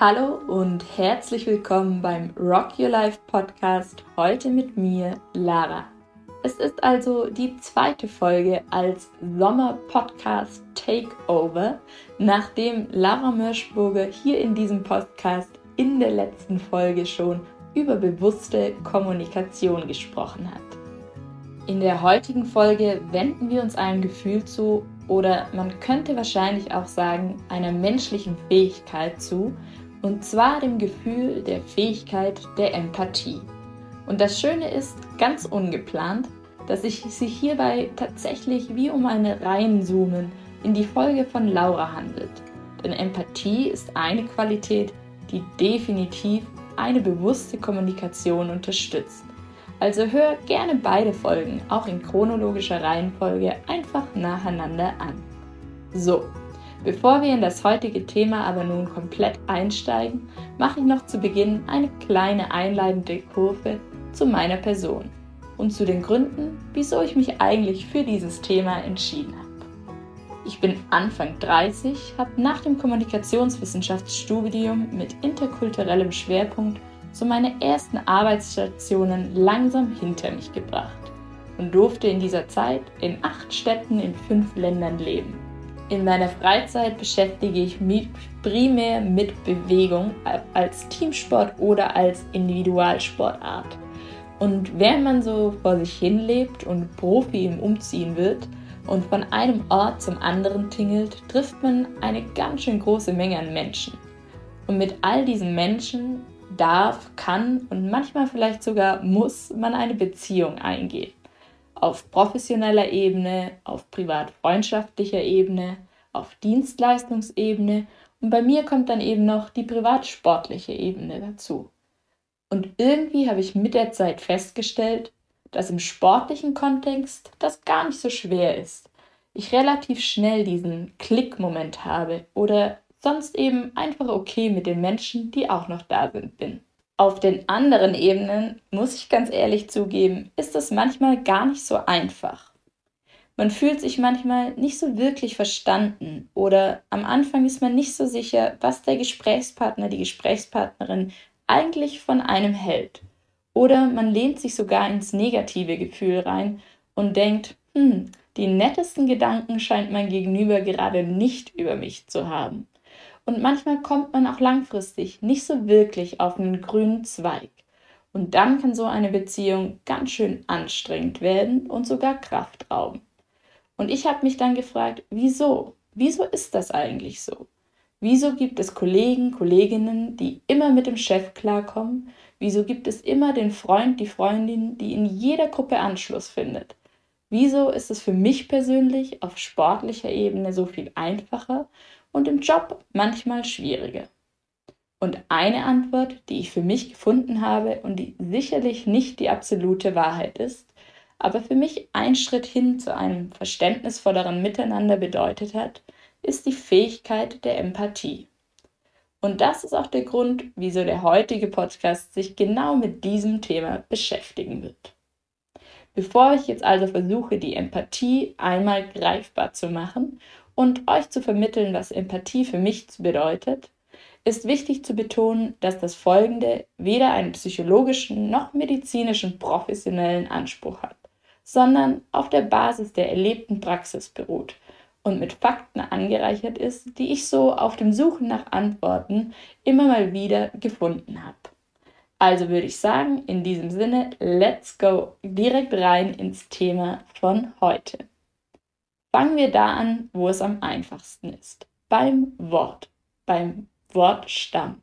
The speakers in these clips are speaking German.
Hallo und herzlich willkommen beim Rock Your Life Podcast. Heute mit mir, Lara. Es ist also die zweite Folge als Sommer-Podcast Takeover, nachdem Lara Mörschburger hier in diesem Podcast in der letzten Folge schon über bewusste Kommunikation gesprochen hat. In der heutigen Folge wenden wir uns einem Gefühl zu oder man könnte wahrscheinlich auch sagen einer menschlichen Fähigkeit zu, und zwar dem Gefühl der Fähigkeit der Empathie. Und das Schöne ist, ganz ungeplant, dass es sich hierbei tatsächlich wie um eine Reinzoomen in die Folge von Laura handelt. Denn Empathie ist eine Qualität, die definitiv eine bewusste Kommunikation unterstützt. Also hör gerne beide Folgen, auch in chronologischer Reihenfolge, einfach nacheinander an. So, Bevor wir in das heutige Thema aber nun komplett einsteigen, mache ich noch zu Beginn eine kleine einleitende Kurve zu meiner Person und zu den Gründen, wieso ich mich eigentlich für dieses Thema entschieden habe. Ich bin Anfang 30, habe nach dem Kommunikationswissenschaftsstudium mit interkulturellem Schwerpunkt so meine ersten Arbeitsstationen langsam hinter mich gebracht und durfte in dieser Zeit in acht Städten in fünf Ländern leben. In meiner Freizeit beschäftige ich mich primär mit Bewegung als Teamsport oder als Individualsportart. Und während man so vor sich hin lebt und Profi im Umziehen wird und von einem Ort zum anderen tingelt, trifft man eine ganz schön große Menge an Menschen. Und mit all diesen Menschen darf, kann und manchmal vielleicht sogar muss man eine Beziehung eingehen auf professioneller Ebene, auf privat-freundschaftlicher Ebene, auf Dienstleistungsebene und bei mir kommt dann eben noch die privat-sportliche Ebene dazu. Und irgendwie habe ich mit der Zeit festgestellt, dass im sportlichen Kontext das gar nicht so schwer ist. Ich relativ schnell diesen Klickmoment habe oder sonst eben einfach okay mit den Menschen, die auch noch da sind, bin. Auf den anderen Ebenen, muss ich ganz ehrlich zugeben, ist es manchmal gar nicht so einfach. Man fühlt sich manchmal nicht so wirklich verstanden oder am Anfang ist man nicht so sicher, was der Gesprächspartner, die Gesprächspartnerin eigentlich von einem hält. Oder man lehnt sich sogar ins negative Gefühl rein und denkt, hm, die nettesten Gedanken scheint mein Gegenüber gerade nicht über mich zu haben und manchmal kommt man auch langfristig nicht so wirklich auf einen grünen Zweig. Und dann kann so eine Beziehung ganz schön anstrengend werden und sogar Kraft rauben. Und ich habe mich dann gefragt, wieso? Wieso ist das eigentlich so? Wieso gibt es Kollegen, Kolleginnen, die immer mit dem Chef klarkommen? Wieso gibt es immer den Freund, die Freundin, die in jeder Gruppe Anschluss findet? Wieso ist es für mich persönlich auf sportlicher Ebene so viel einfacher und im Job manchmal schwieriger. Und eine Antwort, die ich für mich gefunden habe und die sicherlich nicht die absolute Wahrheit ist, aber für mich ein Schritt hin zu einem verständnisvolleren Miteinander bedeutet hat, ist die Fähigkeit der Empathie. Und das ist auch der Grund, wieso der heutige Podcast sich genau mit diesem Thema beschäftigen wird. Bevor ich jetzt also versuche, die Empathie einmal greifbar zu machen und euch zu vermitteln, was Empathie für mich bedeutet, ist wichtig zu betonen, dass das Folgende weder einen psychologischen noch medizinischen professionellen Anspruch hat, sondern auf der Basis der erlebten Praxis beruht und mit Fakten angereichert ist, die ich so auf dem Suchen nach Antworten immer mal wieder gefunden habe. Also würde ich sagen, in diesem Sinne, let's go direkt rein ins Thema von heute. Fangen wir da an, wo es am einfachsten ist. Beim Wort, beim Wortstamm.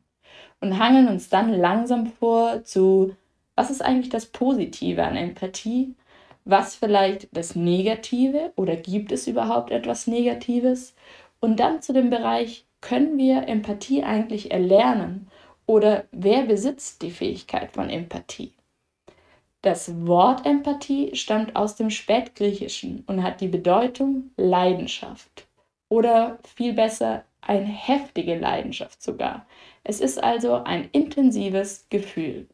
Und hangeln uns dann langsam vor zu, was ist eigentlich das Positive an Empathie? Was vielleicht das Negative oder gibt es überhaupt etwas Negatives? Und dann zu dem Bereich, können wir Empathie eigentlich erlernen? Oder wer besitzt die Fähigkeit von Empathie? Das Wort Empathie stammt aus dem Spätgriechischen und hat die Bedeutung Leidenschaft oder viel besser eine heftige Leidenschaft sogar. Es ist also ein intensives Gefühl.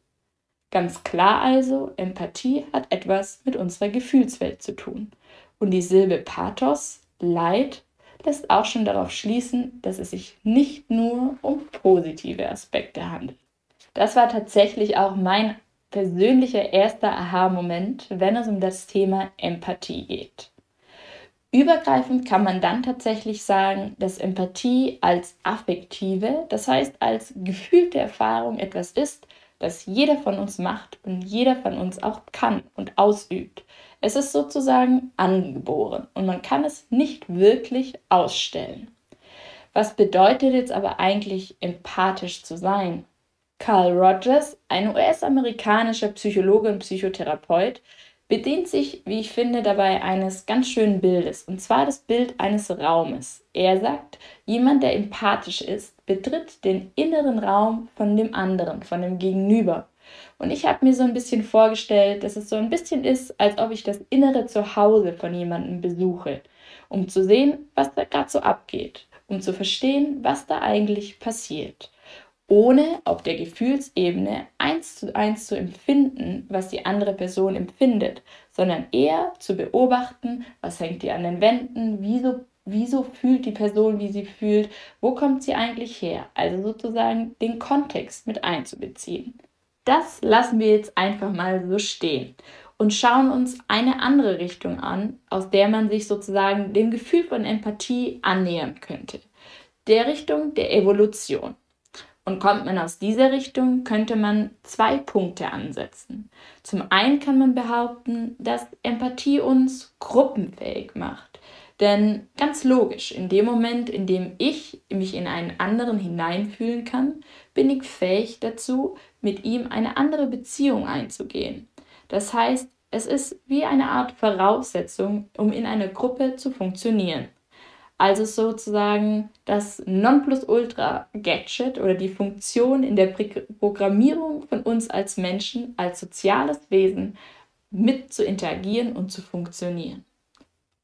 Ganz klar also, Empathie hat etwas mit unserer Gefühlswelt zu tun. Und die Silbe Pathos, Leid, lässt auch schon darauf schließen, dass es sich nicht nur um positive Aspekte handelt. Das war tatsächlich auch mein persönlicher erster Aha-Moment, wenn es um das Thema Empathie geht. Übergreifend kann man dann tatsächlich sagen, dass Empathie als affektive, das heißt als gefühlte Erfahrung etwas ist, das jeder von uns macht und jeder von uns auch kann und ausübt. Es ist sozusagen angeboren und man kann es nicht wirklich ausstellen. Was bedeutet jetzt aber eigentlich empathisch zu sein? Carl Rogers, ein US-amerikanischer Psychologe und Psychotherapeut, bedient sich, wie ich finde, dabei eines ganz schönen Bildes, und zwar das Bild eines Raumes. Er sagt, jemand, der empathisch ist, betritt den inneren Raum von dem anderen, von dem Gegenüber. Und ich habe mir so ein bisschen vorgestellt, dass es so ein bisschen ist, als ob ich das innere Zuhause von jemandem besuche, um zu sehen, was da gerade so abgeht, um zu verstehen, was da eigentlich passiert ohne auf der Gefühlsebene eins zu eins zu empfinden, was die andere Person empfindet, sondern eher zu beobachten, was hängt die an den Wänden, wieso, wieso fühlt die Person, wie sie fühlt, wo kommt sie eigentlich her, also sozusagen den Kontext mit einzubeziehen. Das lassen wir jetzt einfach mal so stehen und schauen uns eine andere Richtung an, aus der man sich sozusagen dem Gefühl von Empathie annähern könnte. Der Richtung der Evolution. Und kommt man aus dieser Richtung, könnte man zwei Punkte ansetzen. Zum einen kann man behaupten, dass Empathie uns gruppenfähig macht. Denn ganz logisch, in dem Moment, in dem ich mich in einen anderen hineinfühlen kann, bin ich fähig dazu, mit ihm eine andere Beziehung einzugehen. Das heißt, es ist wie eine Art Voraussetzung, um in einer Gruppe zu funktionieren. Also sozusagen das Nonplusultra-Gadget oder die Funktion in der Programmierung von uns als Menschen, als soziales Wesen mit zu interagieren und zu funktionieren.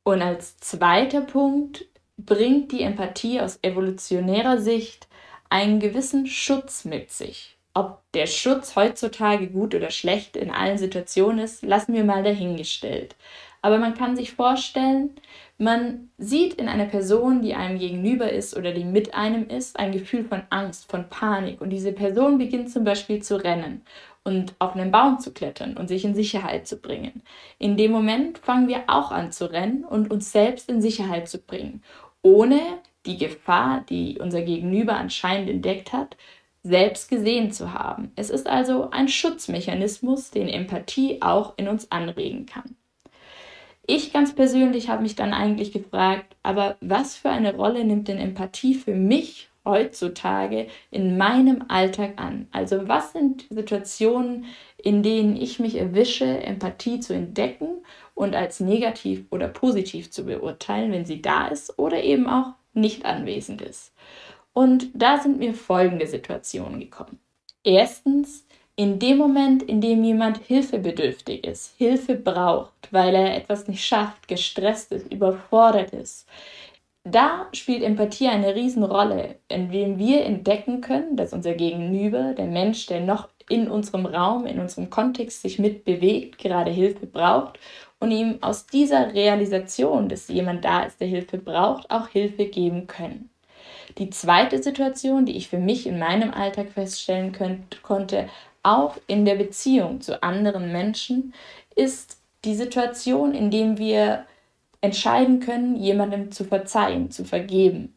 Und als zweiter Punkt bringt die Empathie aus evolutionärer Sicht einen gewissen Schutz mit sich. Ob der Schutz heutzutage gut oder schlecht in allen Situationen ist, lassen wir mal dahingestellt. Aber man kann sich vorstellen, man sieht in einer Person, die einem gegenüber ist oder die mit einem ist, ein Gefühl von Angst, von Panik. Und diese Person beginnt zum Beispiel zu rennen und auf einen Baum zu klettern und sich in Sicherheit zu bringen. In dem Moment fangen wir auch an zu rennen und uns selbst in Sicherheit zu bringen, ohne die Gefahr, die unser Gegenüber anscheinend entdeckt hat, selbst gesehen zu haben. Es ist also ein Schutzmechanismus, den Empathie auch in uns anregen kann. Ich ganz persönlich habe mich dann eigentlich gefragt, aber was für eine Rolle nimmt denn Empathie für mich heutzutage in meinem Alltag an? Also was sind Situationen, in denen ich mich erwische, Empathie zu entdecken und als negativ oder positiv zu beurteilen, wenn sie da ist oder eben auch nicht anwesend ist? Und da sind mir folgende Situationen gekommen. Erstens, in dem Moment, in dem jemand hilfebedürftig ist, Hilfe braucht, weil er etwas nicht schafft, gestresst ist, überfordert ist, da spielt Empathie eine Riesenrolle, indem wir entdecken können, dass unser Gegenüber, der Mensch, der noch in unserem Raum, in unserem Kontext sich mitbewegt, gerade Hilfe braucht und ihm aus dieser Realisation, dass jemand da ist, der Hilfe braucht, auch Hilfe geben können. Die zweite Situation, die ich für mich in meinem Alltag feststellen könnt, konnte, auch in der Beziehung zu anderen Menschen ist die Situation, in dem wir entscheiden können, jemandem zu verzeihen, zu vergeben.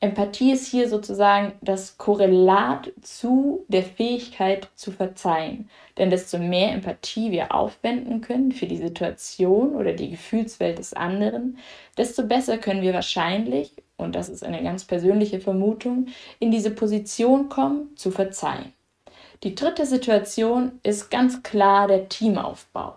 Empathie ist hier sozusagen das Korrelat zu der Fähigkeit zu verzeihen. Denn desto mehr Empathie wir aufwenden können für die Situation oder die Gefühlswelt des anderen, desto besser können wir wahrscheinlich, und das ist eine ganz persönliche Vermutung, in diese Position kommen, zu verzeihen. Die dritte Situation ist ganz klar der Teamaufbau.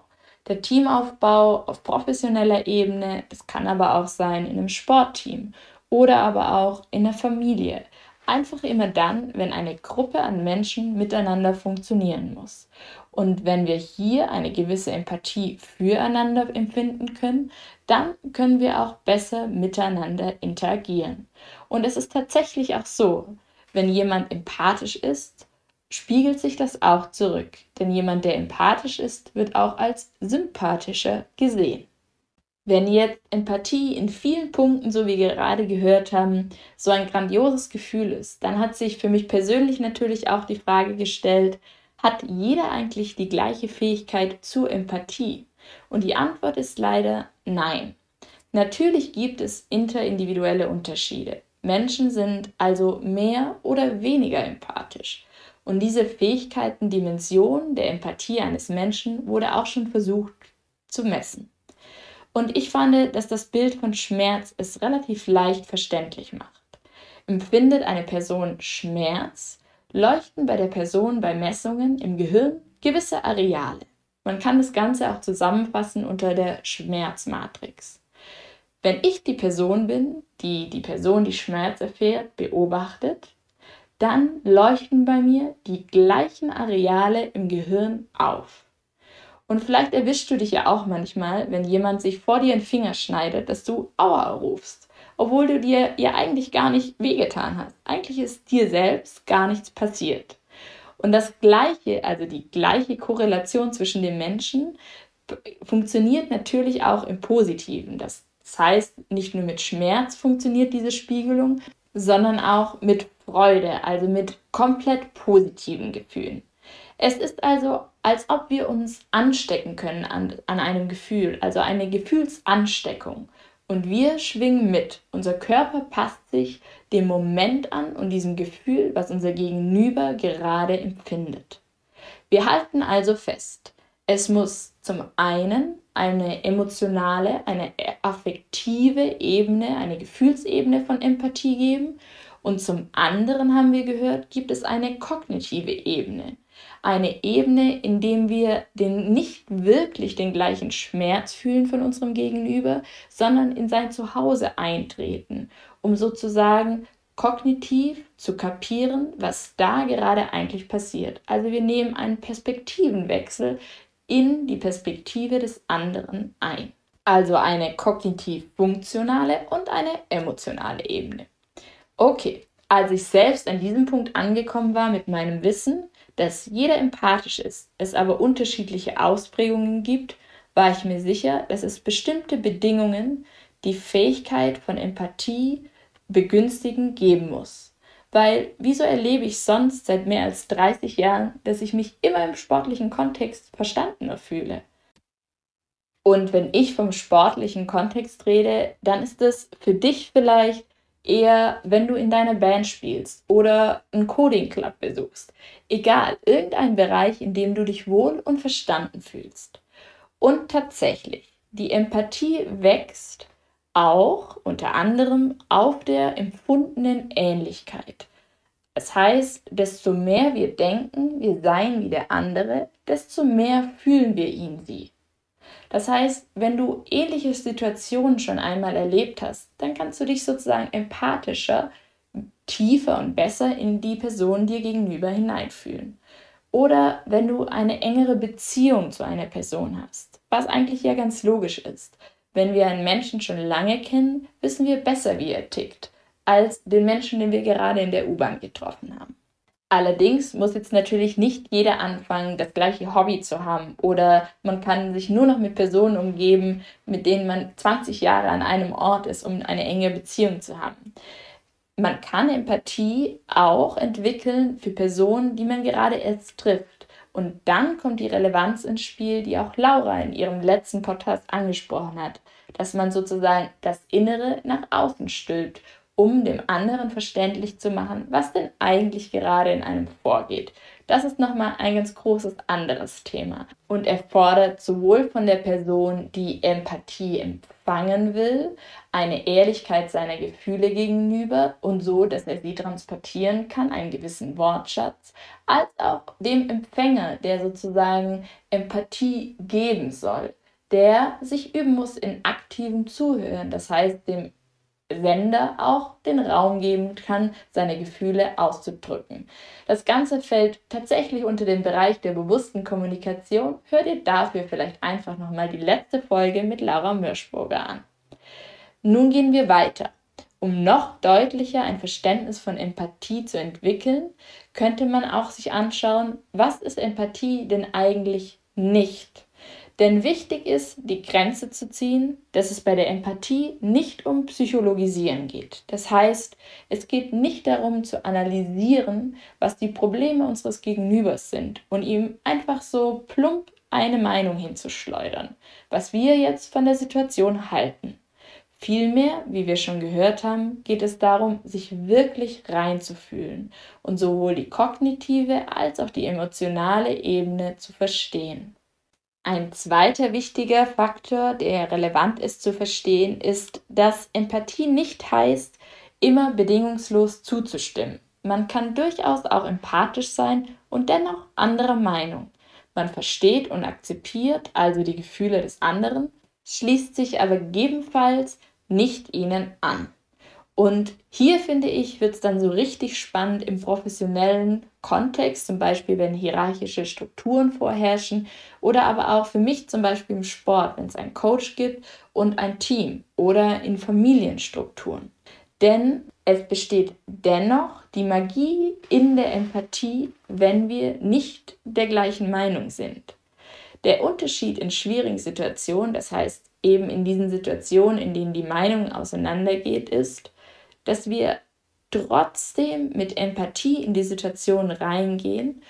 Der Teamaufbau auf professioneller Ebene, das kann aber auch sein in einem Sportteam oder aber auch in der Familie. Einfach immer dann, wenn eine Gruppe an Menschen miteinander funktionieren muss. Und wenn wir hier eine gewisse Empathie füreinander empfinden können, dann können wir auch besser miteinander interagieren. Und es ist tatsächlich auch so, wenn jemand empathisch ist, spiegelt sich das auch zurück, denn jemand, der empathisch ist, wird auch als sympathischer gesehen. Wenn jetzt Empathie in vielen Punkten, so wie wir gerade gehört haben, so ein grandioses Gefühl ist, dann hat sich für mich persönlich natürlich auch die Frage gestellt, hat jeder eigentlich die gleiche Fähigkeit zur Empathie? Und die Antwort ist leider nein. Natürlich gibt es interindividuelle Unterschiede. Menschen sind also mehr oder weniger empathisch. Und diese Fähigkeiten-Dimension der Empathie eines Menschen wurde auch schon versucht zu messen. Und ich fand, dass das Bild von Schmerz es relativ leicht verständlich macht. Empfindet eine Person Schmerz, leuchten bei der Person bei Messungen im Gehirn gewisse Areale. Man kann das Ganze auch zusammenfassen unter der Schmerzmatrix. Wenn ich die Person bin, die die Person, die Schmerz erfährt, beobachtet, dann leuchten bei mir die gleichen Areale im Gehirn auf. Und vielleicht erwischst du dich ja auch manchmal, wenn jemand sich vor dir den Finger schneidet, dass du Aua rufst, obwohl du dir ja eigentlich gar nicht wehgetan hast. Eigentlich ist dir selbst gar nichts passiert. Und das Gleiche, also die gleiche Korrelation zwischen den Menschen, funktioniert natürlich auch im Positiven. Das heißt, nicht nur mit Schmerz funktioniert diese Spiegelung, sondern auch mit Freude, also mit komplett positiven Gefühlen. Es ist also, als ob wir uns anstecken können an, an einem Gefühl, also eine Gefühlsansteckung. Und wir schwingen mit. Unser Körper passt sich dem Moment an und diesem Gefühl, was unser Gegenüber gerade empfindet. Wir halten also fest, es muss zum einen eine emotionale, eine affektive Ebene, eine Gefühlsebene von Empathie geben und zum anderen haben wir gehört, gibt es eine kognitive Ebene. Eine Ebene, in dem wir den, nicht wirklich den gleichen Schmerz fühlen von unserem Gegenüber, sondern in sein Zuhause eintreten, um sozusagen kognitiv zu kapieren, was da gerade eigentlich passiert. Also wir nehmen einen Perspektivenwechsel in die Perspektive des anderen ein. Also eine kognitiv-funktionale und eine emotionale Ebene. Okay, als ich selbst an diesem Punkt angekommen war mit meinem Wissen, dass jeder empathisch ist, es aber unterschiedliche Ausprägungen gibt, war ich mir sicher, dass es bestimmte Bedingungen, die Fähigkeit von Empathie begünstigen, geben muss. Weil wieso erlebe ich sonst seit mehr als 30 Jahren, dass ich mich immer im sportlichen Kontext verstandener fühle? Und wenn ich vom sportlichen Kontext rede, dann ist es für dich vielleicht eher, wenn du in deiner Band spielst oder einen Coding Club besuchst. Egal, irgendein Bereich, in dem du dich wohl und verstanden fühlst. Und tatsächlich, die Empathie wächst auch unter anderem auf der empfundenen Ähnlichkeit. Das heißt, desto mehr wir denken, wir seien wie der andere, desto mehr fühlen wir ihn sie. Das heißt, wenn du ähnliche Situationen schon einmal erlebt hast, dann kannst du dich sozusagen empathischer, tiefer und besser in die Person dir gegenüber hineinfühlen. Oder wenn du eine engere Beziehung zu einer Person hast, was eigentlich ja ganz logisch ist. Wenn wir einen Menschen schon lange kennen, wissen wir besser, wie er tickt, als den Menschen, den wir gerade in der U-Bahn getroffen haben. Allerdings muss jetzt natürlich nicht jeder anfangen, das gleiche Hobby zu haben oder man kann sich nur noch mit Personen umgeben, mit denen man 20 Jahre an einem Ort ist, um eine enge Beziehung zu haben. Man kann Empathie auch entwickeln für Personen, die man gerade erst trifft. Und dann kommt die Relevanz ins Spiel, die auch Laura in ihrem letzten Podcast angesprochen hat, dass man sozusagen das Innere nach außen stülpt um dem anderen verständlich zu machen, was denn eigentlich gerade in einem vorgeht. Das ist nochmal ein ganz großes anderes Thema und erfordert sowohl von der Person, die Empathie empfangen will, eine Ehrlichkeit seiner Gefühle gegenüber und so, dass er sie transportieren kann, einen gewissen Wortschatz, als auch dem Empfänger, der sozusagen Empathie geben soll, der sich üben muss in aktivem Zuhören, das heißt dem Sender auch den Raum geben kann, seine Gefühle auszudrücken. Das Ganze fällt tatsächlich unter den Bereich der bewussten Kommunikation. Hör dir dafür vielleicht einfach nochmal die letzte Folge mit Laura Mörschburger an. Nun gehen wir weiter. Um noch deutlicher ein Verständnis von Empathie zu entwickeln, könnte man auch sich anschauen, was ist Empathie denn eigentlich nicht? Denn wichtig ist, die Grenze zu ziehen, dass es bei der Empathie nicht um Psychologisieren geht. Das heißt, es geht nicht darum zu analysieren, was die Probleme unseres Gegenübers sind und ihm einfach so plump eine Meinung hinzuschleudern, was wir jetzt von der Situation halten. Vielmehr, wie wir schon gehört haben, geht es darum, sich wirklich reinzufühlen und sowohl die kognitive als auch die emotionale Ebene zu verstehen. Ein zweiter wichtiger Faktor, der relevant ist zu verstehen, ist, dass Empathie nicht heißt, immer bedingungslos zuzustimmen. Man kann durchaus auch empathisch sein und dennoch anderer Meinung. Man versteht und akzeptiert also die Gefühle des anderen, schließt sich aber gegebenenfalls nicht ihnen an. Und hier finde ich, wird es dann so richtig spannend im professionellen Kontext, zum Beispiel wenn hierarchische Strukturen vorherrschen oder aber auch für mich zum Beispiel im Sport, wenn es einen Coach gibt und ein Team oder in Familienstrukturen. Denn es besteht dennoch die Magie in der Empathie, wenn wir nicht der gleichen Meinung sind. Der Unterschied in schwierigen Situationen, das heißt eben in diesen Situationen, in denen die Meinung auseinandergeht, ist, dass wir trotzdem mit Empathie in die Situation reingehen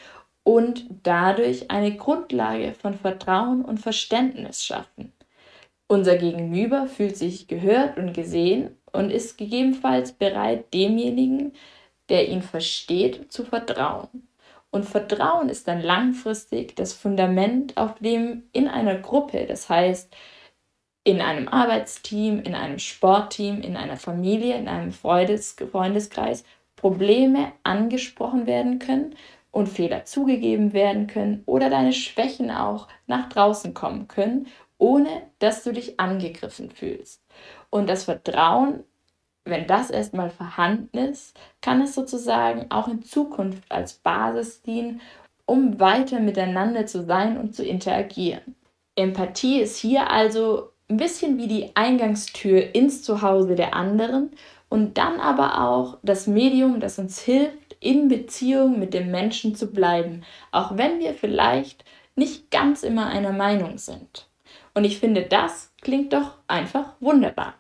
und dadurch eine Grundlage von Vertrauen und Verständnis schaffen. Unser Gegenüber fühlt sich gehört und gesehen und ist gegebenenfalls bereit, demjenigen, der ihn versteht, zu vertrauen. Und Vertrauen ist dann langfristig das Fundament, auf dem in einer Gruppe, das heißt in einem Arbeitsteam, in einem Sportteam, in einer Familie, in einem Freundes Freundeskreis Probleme angesprochen werden können und Fehler zugegeben werden können oder deine Schwächen auch nach draußen kommen können, ohne dass du dich angegriffen fühlst. Und das Vertrauen, wenn das erstmal vorhanden ist, kann es sozusagen auch in Zukunft als Basis dienen, um weiter miteinander zu sein und zu interagieren. Empathie ist hier also ein bisschen wie die Eingangstür ins Zuhause der anderen und dann aber auch das Medium, das uns hilft, in Beziehung mit dem Menschen zu bleiben, auch wenn wir vielleicht nicht ganz immer einer Meinung sind. Und ich finde, das klingt doch einfach wunderbar.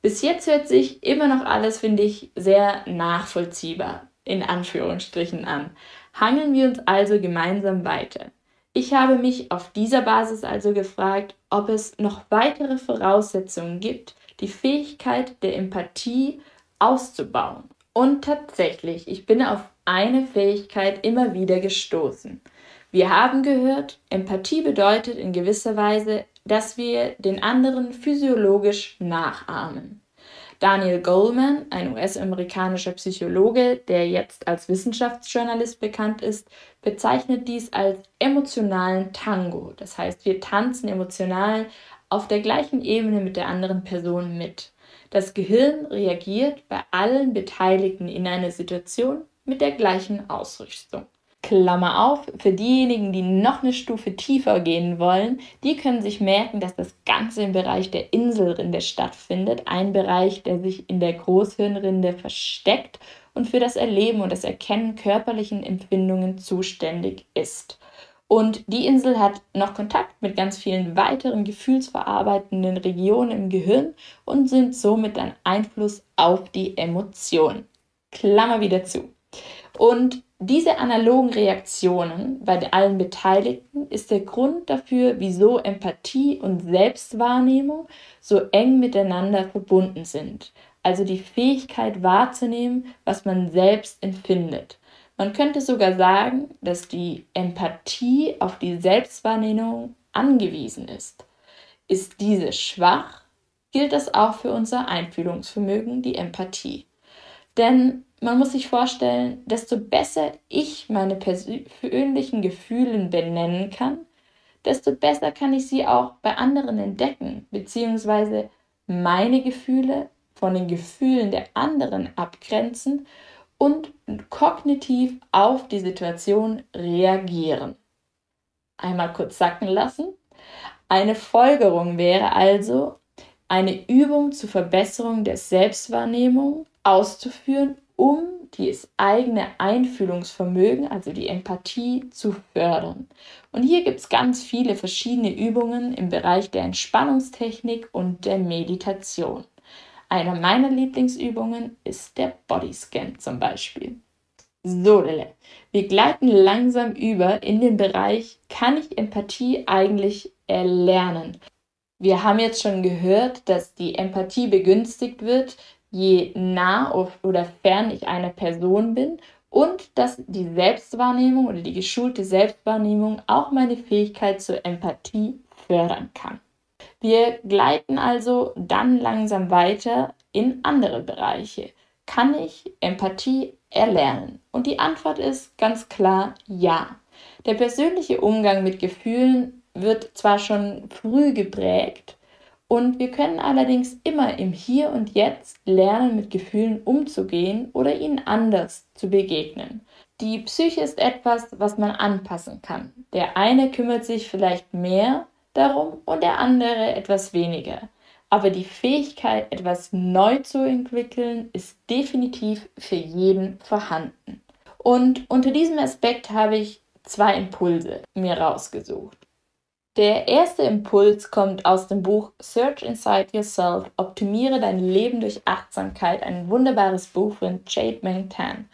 Bis jetzt hört sich immer noch alles, finde ich, sehr nachvollziehbar, in Anführungsstrichen an. Hangeln wir uns also gemeinsam weiter. Ich habe mich auf dieser Basis also gefragt, ob es noch weitere Voraussetzungen gibt, die Fähigkeit der Empathie auszubauen. Und tatsächlich, ich bin auf eine Fähigkeit immer wieder gestoßen. Wir haben gehört, Empathie bedeutet in gewisser Weise, dass wir den anderen physiologisch nachahmen. Daniel Goleman, ein US-amerikanischer Psychologe, der jetzt als Wissenschaftsjournalist bekannt ist, bezeichnet dies als emotionalen Tango. Das heißt, wir tanzen emotional auf der gleichen Ebene mit der anderen Person mit. Das Gehirn reagiert bei allen Beteiligten in einer Situation mit der gleichen Ausrüstung. Klammer auf, für diejenigen, die noch eine Stufe tiefer gehen wollen, die können sich merken, dass das Ganze im Bereich der Inselrinde stattfindet. Ein Bereich, der sich in der Großhirnrinde versteckt und für das Erleben und das Erkennen körperlichen Empfindungen zuständig ist. Und die Insel hat noch Kontakt mit ganz vielen weiteren gefühlsverarbeitenden Regionen im Gehirn und sind somit ein Einfluss auf die Emotionen. Klammer wieder zu. Und diese analogen Reaktionen bei allen Beteiligten ist der Grund dafür, wieso Empathie und Selbstwahrnehmung so eng miteinander verbunden sind. Also die Fähigkeit wahrzunehmen, was man selbst empfindet. Man könnte sogar sagen, dass die Empathie auf die Selbstwahrnehmung angewiesen ist. Ist diese schwach, gilt das auch für unser Einfühlungsvermögen, die Empathie. Denn man muss sich vorstellen, desto besser ich meine persönlichen Gefühle benennen kann, desto besser kann ich sie auch bei anderen entdecken, beziehungsweise meine Gefühle von den Gefühlen der anderen abgrenzen und kognitiv auf die Situation reagieren. Einmal kurz sacken lassen. Eine Folgerung wäre also, eine Übung zur Verbesserung der Selbstwahrnehmung auszuführen um das eigene Einfühlungsvermögen, also die Empathie, zu fördern. Und hier gibt es ganz viele verschiedene Übungen im Bereich der Entspannungstechnik und der Meditation. Einer meiner Lieblingsübungen ist der Bodyscan zum Beispiel. So, Lille, wir gleiten langsam über in den Bereich, kann ich Empathie eigentlich erlernen? Wir haben jetzt schon gehört, dass die Empathie begünstigt wird, je nah oder fern ich einer Person bin und dass die Selbstwahrnehmung oder die geschulte Selbstwahrnehmung auch meine Fähigkeit zur Empathie fördern kann. Wir gleiten also dann langsam weiter in andere Bereiche. Kann ich Empathie erlernen? Und die Antwort ist ganz klar ja. Der persönliche Umgang mit Gefühlen wird zwar schon früh geprägt, und wir können allerdings immer im Hier und Jetzt lernen, mit Gefühlen umzugehen oder ihnen anders zu begegnen. Die Psyche ist etwas, was man anpassen kann. Der eine kümmert sich vielleicht mehr darum und der andere etwas weniger. Aber die Fähigkeit, etwas neu zu entwickeln, ist definitiv für jeden vorhanden. Und unter diesem Aspekt habe ich zwei Impulse mir rausgesucht. Der erste Impuls kommt aus dem Buch Search Inside Yourself, Optimiere dein Leben durch Achtsamkeit, ein wunderbares Buch von Jade Meng Tan.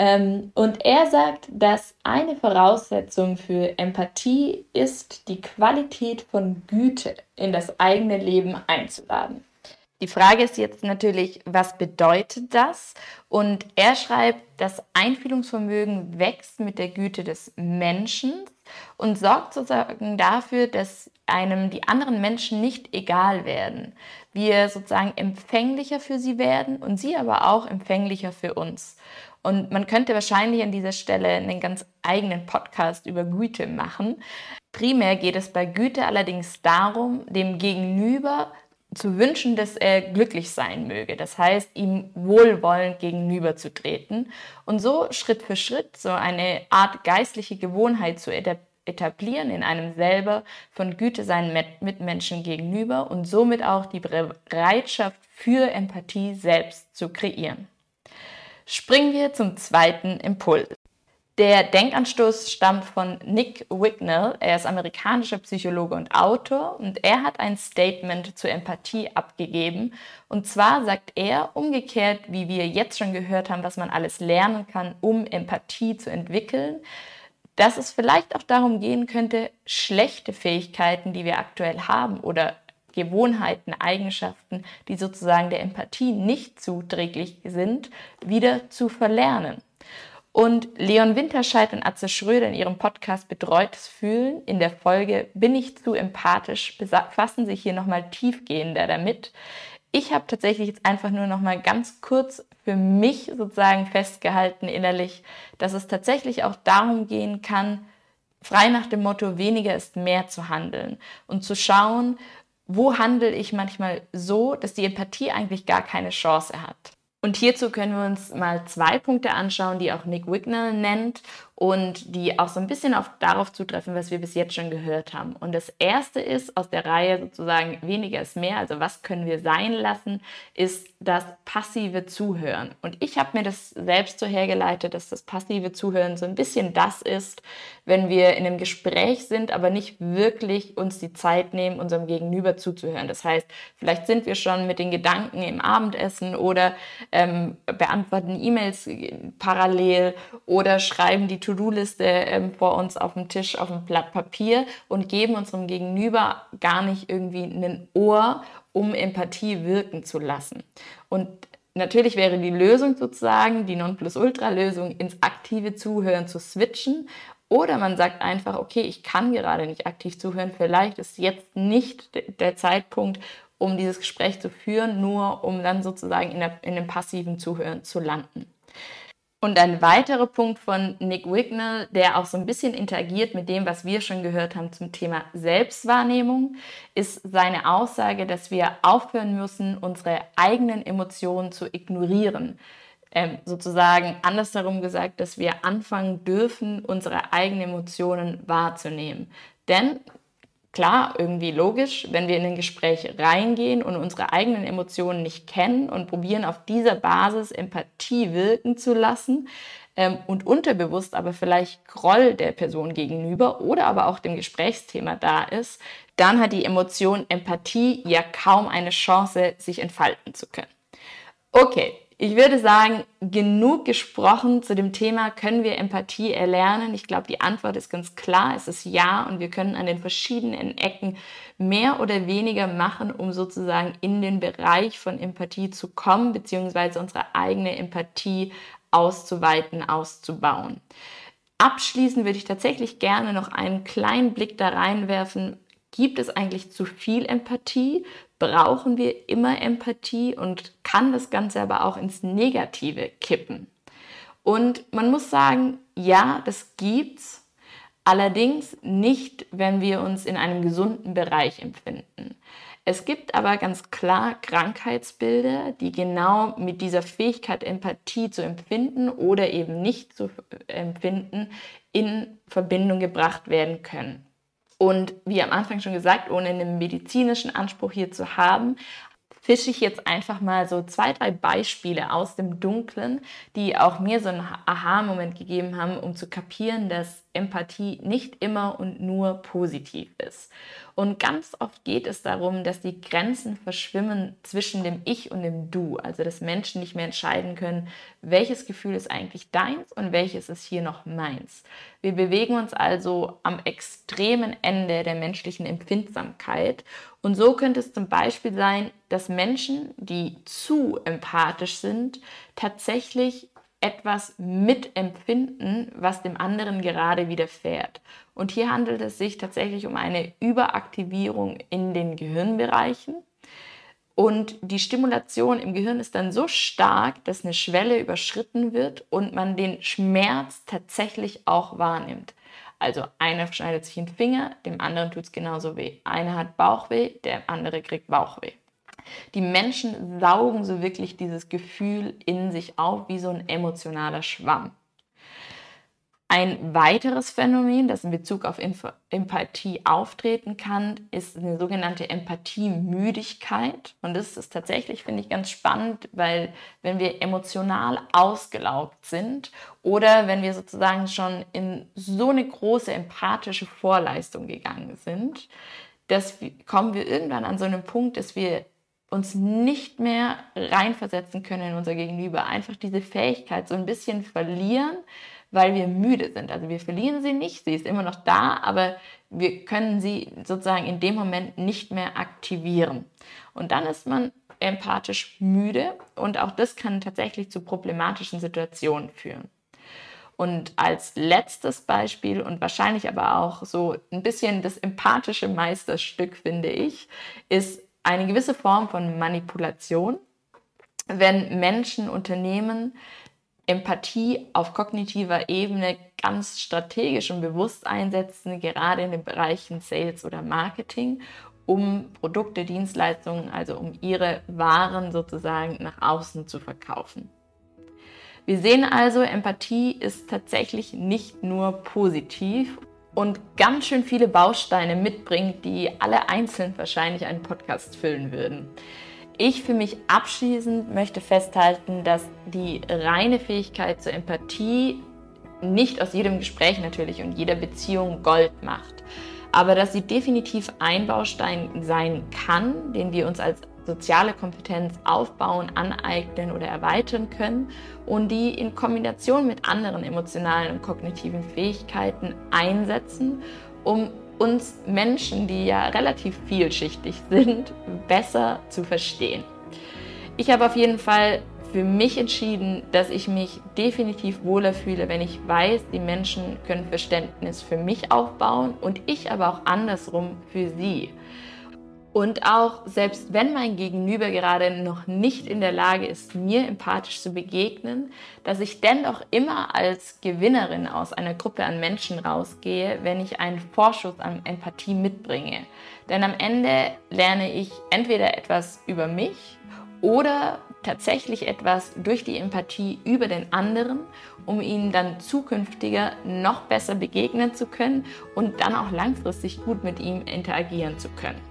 Ähm, und er sagt, dass eine Voraussetzung für Empathie ist, die Qualität von Güte in das eigene Leben einzuladen. Die Frage ist jetzt natürlich, was bedeutet das? Und er schreibt, das Einfühlungsvermögen wächst mit der Güte des Menschen und sorgt sozusagen dafür, dass einem die anderen Menschen nicht egal werden. Wir sozusagen empfänglicher für sie werden und sie aber auch empfänglicher für uns. Und man könnte wahrscheinlich an dieser Stelle einen ganz eigenen Podcast über Güte machen. Primär geht es bei Güte allerdings darum, dem Gegenüber zu wünschen, dass er glücklich sein möge. Das heißt, ihm wohlwollend gegenüberzutreten und so Schritt für Schritt so eine Art geistliche Gewohnheit zu etablieren in einem selber von Güte seinen Mitmenschen gegenüber und somit auch die Bereitschaft für Empathie selbst zu kreieren. Springen wir zum zweiten Impuls. Der Denkanstoß stammt von Nick Wicknell. Er ist amerikanischer Psychologe und Autor und er hat ein Statement zur Empathie abgegeben. Und zwar sagt er umgekehrt, wie wir jetzt schon gehört haben, was man alles lernen kann, um Empathie zu entwickeln, dass es vielleicht auch darum gehen könnte, schlechte Fähigkeiten, die wir aktuell haben oder Gewohnheiten, Eigenschaften, die sozusagen der Empathie nicht zuträglich sind, wieder zu verlernen. Und Leon Winterscheid und Atze Schröder in ihrem Podcast Betreutes Fühlen in der Folge Bin ich zu empathisch befassen sich hier nochmal tiefgehender damit. Ich habe tatsächlich jetzt einfach nur nochmal ganz kurz für mich sozusagen festgehalten innerlich, dass es tatsächlich auch darum gehen kann, frei nach dem Motto weniger ist mehr zu handeln und zu schauen, wo handle ich manchmal so, dass die Empathie eigentlich gar keine Chance hat. Und hierzu können wir uns mal zwei Punkte anschauen, die auch Nick Wignall nennt und die auch so ein bisschen auf, darauf zutreffen, was wir bis jetzt schon gehört haben. Und das erste ist aus der Reihe sozusagen weniger ist mehr, also was können wir sein lassen, ist das passive Zuhören. Und ich habe mir das selbst so hergeleitet, dass das passive Zuhören so ein bisschen das ist, wenn wir in einem Gespräch sind, aber nicht wirklich uns die Zeit nehmen, unserem Gegenüber zuzuhören. Das heißt, vielleicht sind wir schon mit den Gedanken im Abendessen oder ähm, beantworten E-Mails parallel oder schreiben die To-Do-Liste ähm, vor uns auf dem Tisch auf dem Blatt Papier und geben unserem Gegenüber gar nicht irgendwie ein Ohr, um Empathie wirken zu lassen. Und natürlich wäre die Lösung sozusagen, die Nonplusultra-Lösung, ins aktive Zuhören zu switchen oder man sagt einfach, okay, ich kann gerade nicht aktiv zuhören, vielleicht ist jetzt nicht der Zeitpunkt, um dieses Gespräch zu führen, nur um dann sozusagen in, der, in dem passiven Zuhören zu landen. Und ein weiterer Punkt von Nick Wignall, der auch so ein bisschen interagiert mit dem, was wir schon gehört haben zum Thema Selbstwahrnehmung, ist seine Aussage, dass wir aufhören müssen, unsere eigenen Emotionen zu ignorieren. Ähm, sozusagen andersherum gesagt, dass wir anfangen dürfen, unsere eigenen Emotionen wahrzunehmen. Denn klar, irgendwie logisch, wenn wir in ein Gespräch reingehen und unsere eigenen Emotionen nicht kennen und probieren auf dieser Basis Empathie wirken zu lassen ähm, und unterbewusst aber vielleicht Groll der Person gegenüber oder aber auch dem Gesprächsthema da ist, dann hat die Emotion Empathie ja kaum eine Chance, sich entfalten zu können. Okay, ich würde sagen, genug gesprochen zu dem Thema, können wir Empathie erlernen? Ich glaube, die Antwort ist ganz klar, es ist ja und wir können an den verschiedenen Ecken mehr oder weniger machen, um sozusagen in den Bereich von Empathie zu kommen, beziehungsweise unsere eigene Empathie auszuweiten, auszubauen. Abschließend würde ich tatsächlich gerne noch einen kleinen Blick da reinwerfen, Gibt es eigentlich zu viel Empathie? Brauchen wir immer Empathie und kann das Ganze aber auch ins Negative kippen? Und man muss sagen, ja, das gibt's. Allerdings nicht, wenn wir uns in einem gesunden Bereich empfinden. Es gibt aber ganz klar Krankheitsbilder, die genau mit dieser Fähigkeit, Empathie zu empfinden oder eben nicht zu empfinden, in Verbindung gebracht werden können. Und wie am Anfang schon gesagt, ohne einen medizinischen Anspruch hier zu haben, fische ich jetzt einfach mal so zwei, drei Beispiele aus dem Dunklen, die auch mir so einen Aha-Moment gegeben haben, um zu kapieren, dass Empathie nicht immer und nur positiv ist. Und ganz oft geht es darum, dass die Grenzen verschwimmen zwischen dem Ich und dem Du. Also dass Menschen nicht mehr entscheiden können, welches Gefühl ist eigentlich deins und welches ist hier noch meins. Wir bewegen uns also am extremen Ende der menschlichen Empfindsamkeit. Und so könnte es zum Beispiel sein, dass Menschen, die zu empathisch sind, tatsächlich etwas mitempfinden, was dem anderen gerade widerfährt. Und hier handelt es sich tatsächlich um eine Überaktivierung in den Gehirnbereichen. Und die Stimulation im Gehirn ist dann so stark, dass eine Schwelle überschritten wird und man den Schmerz tatsächlich auch wahrnimmt. Also einer schneidet sich den Finger, dem anderen tut es genauso weh. Einer hat Bauchweh, der andere kriegt Bauchweh. Die Menschen saugen so wirklich dieses Gefühl in sich auf wie so ein emotionaler Schwamm. Ein weiteres Phänomen, das in Bezug auf Empathie auftreten kann, ist eine sogenannte Empathiemüdigkeit. Und das ist tatsächlich, finde ich, ganz spannend, weil wenn wir emotional ausgelaugt sind oder wenn wir sozusagen schon in so eine große empathische Vorleistung gegangen sind, dass kommen wir irgendwann an so einen Punkt, dass wir uns nicht mehr reinversetzen können in unser Gegenüber, einfach diese Fähigkeit so ein bisschen verlieren, weil wir müde sind. Also wir verlieren sie nicht, sie ist immer noch da, aber wir können sie sozusagen in dem Moment nicht mehr aktivieren. Und dann ist man empathisch müde und auch das kann tatsächlich zu problematischen Situationen führen. Und als letztes Beispiel und wahrscheinlich aber auch so ein bisschen das empathische Meisterstück, finde ich, ist eine gewisse Form von Manipulation, wenn Menschen, Unternehmen Empathie auf kognitiver Ebene ganz strategisch und bewusst einsetzen, gerade in den Bereichen Sales oder Marketing, um Produkte, Dienstleistungen, also um ihre Waren sozusagen nach außen zu verkaufen. Wir sehen also, Empathie ist tatsächlich nicht nur positiv und ganz schön viele Bausteine mitbringt, die alle einzeln wahrscheinlich einen Podcast füllen würden. Ich für mich abschließend möchte festhalten, dass die reine Fähigkeit zur Empathie nicht aus jedem Gespräch natürlich und jeder Beziehung Gold macht, aber dass sie definitiv ein Baustein sein kann, den wir uns als soziale Kompetenz aufbauen, aneignen oder erweitern können und die in Kombination mit anderen emotionalen und kognitiven Fähigkeiten einsetzen, um uns Menschen, die ja relativ vielschichtig sind, besser zu verstehen. Ich habe auf jeden Fall für mich entschieden, dass ich mich definitiv wohler fühle, wenn ich weiß, die Menschen können Verständnis für mich aufbauen und ich aber auch andersrum für sie. Und auch selbst wenn mein Gegenüber gerade noch nicht in der Lage ist, mir empathisch zu begegnen, dass ich dennoch immer als Gewinnerin aus einer Gruppe an Menschen rausgehe, wenn ich einen Vorschuss an Empathie mitbringe. Denn am Ende lerne ich entweder etwas über mich oder tatsächlich etwas durch die Empathie über den anderen, um ihnen dann zukünftiger noch besser begegnen zu können und dann auch langfristig gut mit ihm interagieren zu können.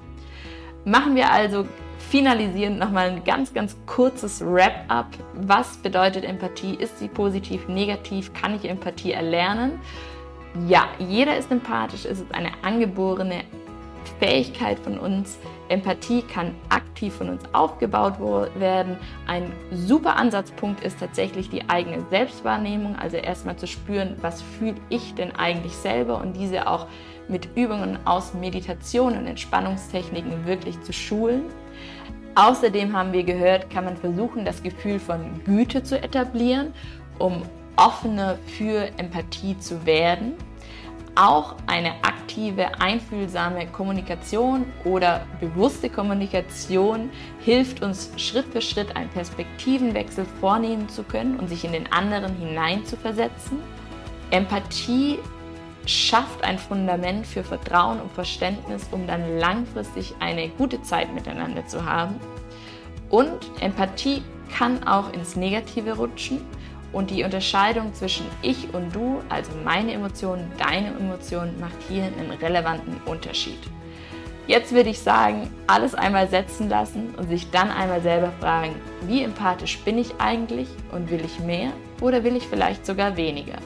Machen wir also finalisierend nochmal ein ganz, ganz kurzes Wrap-up. Was bedeutet Empathie? Ist sie positiv, negativ? Kann ich Empathie erlernen? Ja, jeder ist empathisch. Es ist eine angeborene Fähigkeit von uns. Empathie kann aktiv von uns aufgebaut werden. Ein super Ansatzpunkt ist tatsächlich die eigene Selbstwahrnehmung, also erstmal zu spüren, was fühle ich denn eigentlich selber und diese auch mit Übungen aus Meditation und Entspannungstechniken wirklich zu schulen. Außerdem haben wir gehört, kann man versuchen, das Gefühl von Güte zu etablieren, um offener für Empathie zu werden. Auch eine aktive, einfühlsame Kommunikation oder bewusste Kommunikation hilft uns Schritt für Schritt einen Perspektivenwechsel vornehmen zu können und sich in den anderen hineinzuversetzen. Empathie schafft ein Fundament für Vertrauen und Verständnis, um dann langfristig eine gute Zeit miteinander zu haben. Und Empathie kann auch ins Negative rutschen und die Unterscheidung zwischen ich und du, also meine Emotionen, deine Emotionen, macht hier einen relevanten Unterschied. Jetzt würde ich sagen, alles einmal setzen lassen und sich dann einmal selber fragen, wie empathisch bin ich eigentlich und will ich mehr oder will ich vielleicht sogar weniger?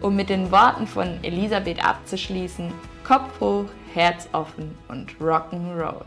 Um mit den Worten von Elisabeth abzuschließen, Kopf hoch, Herz offen und Rock'n'Roll.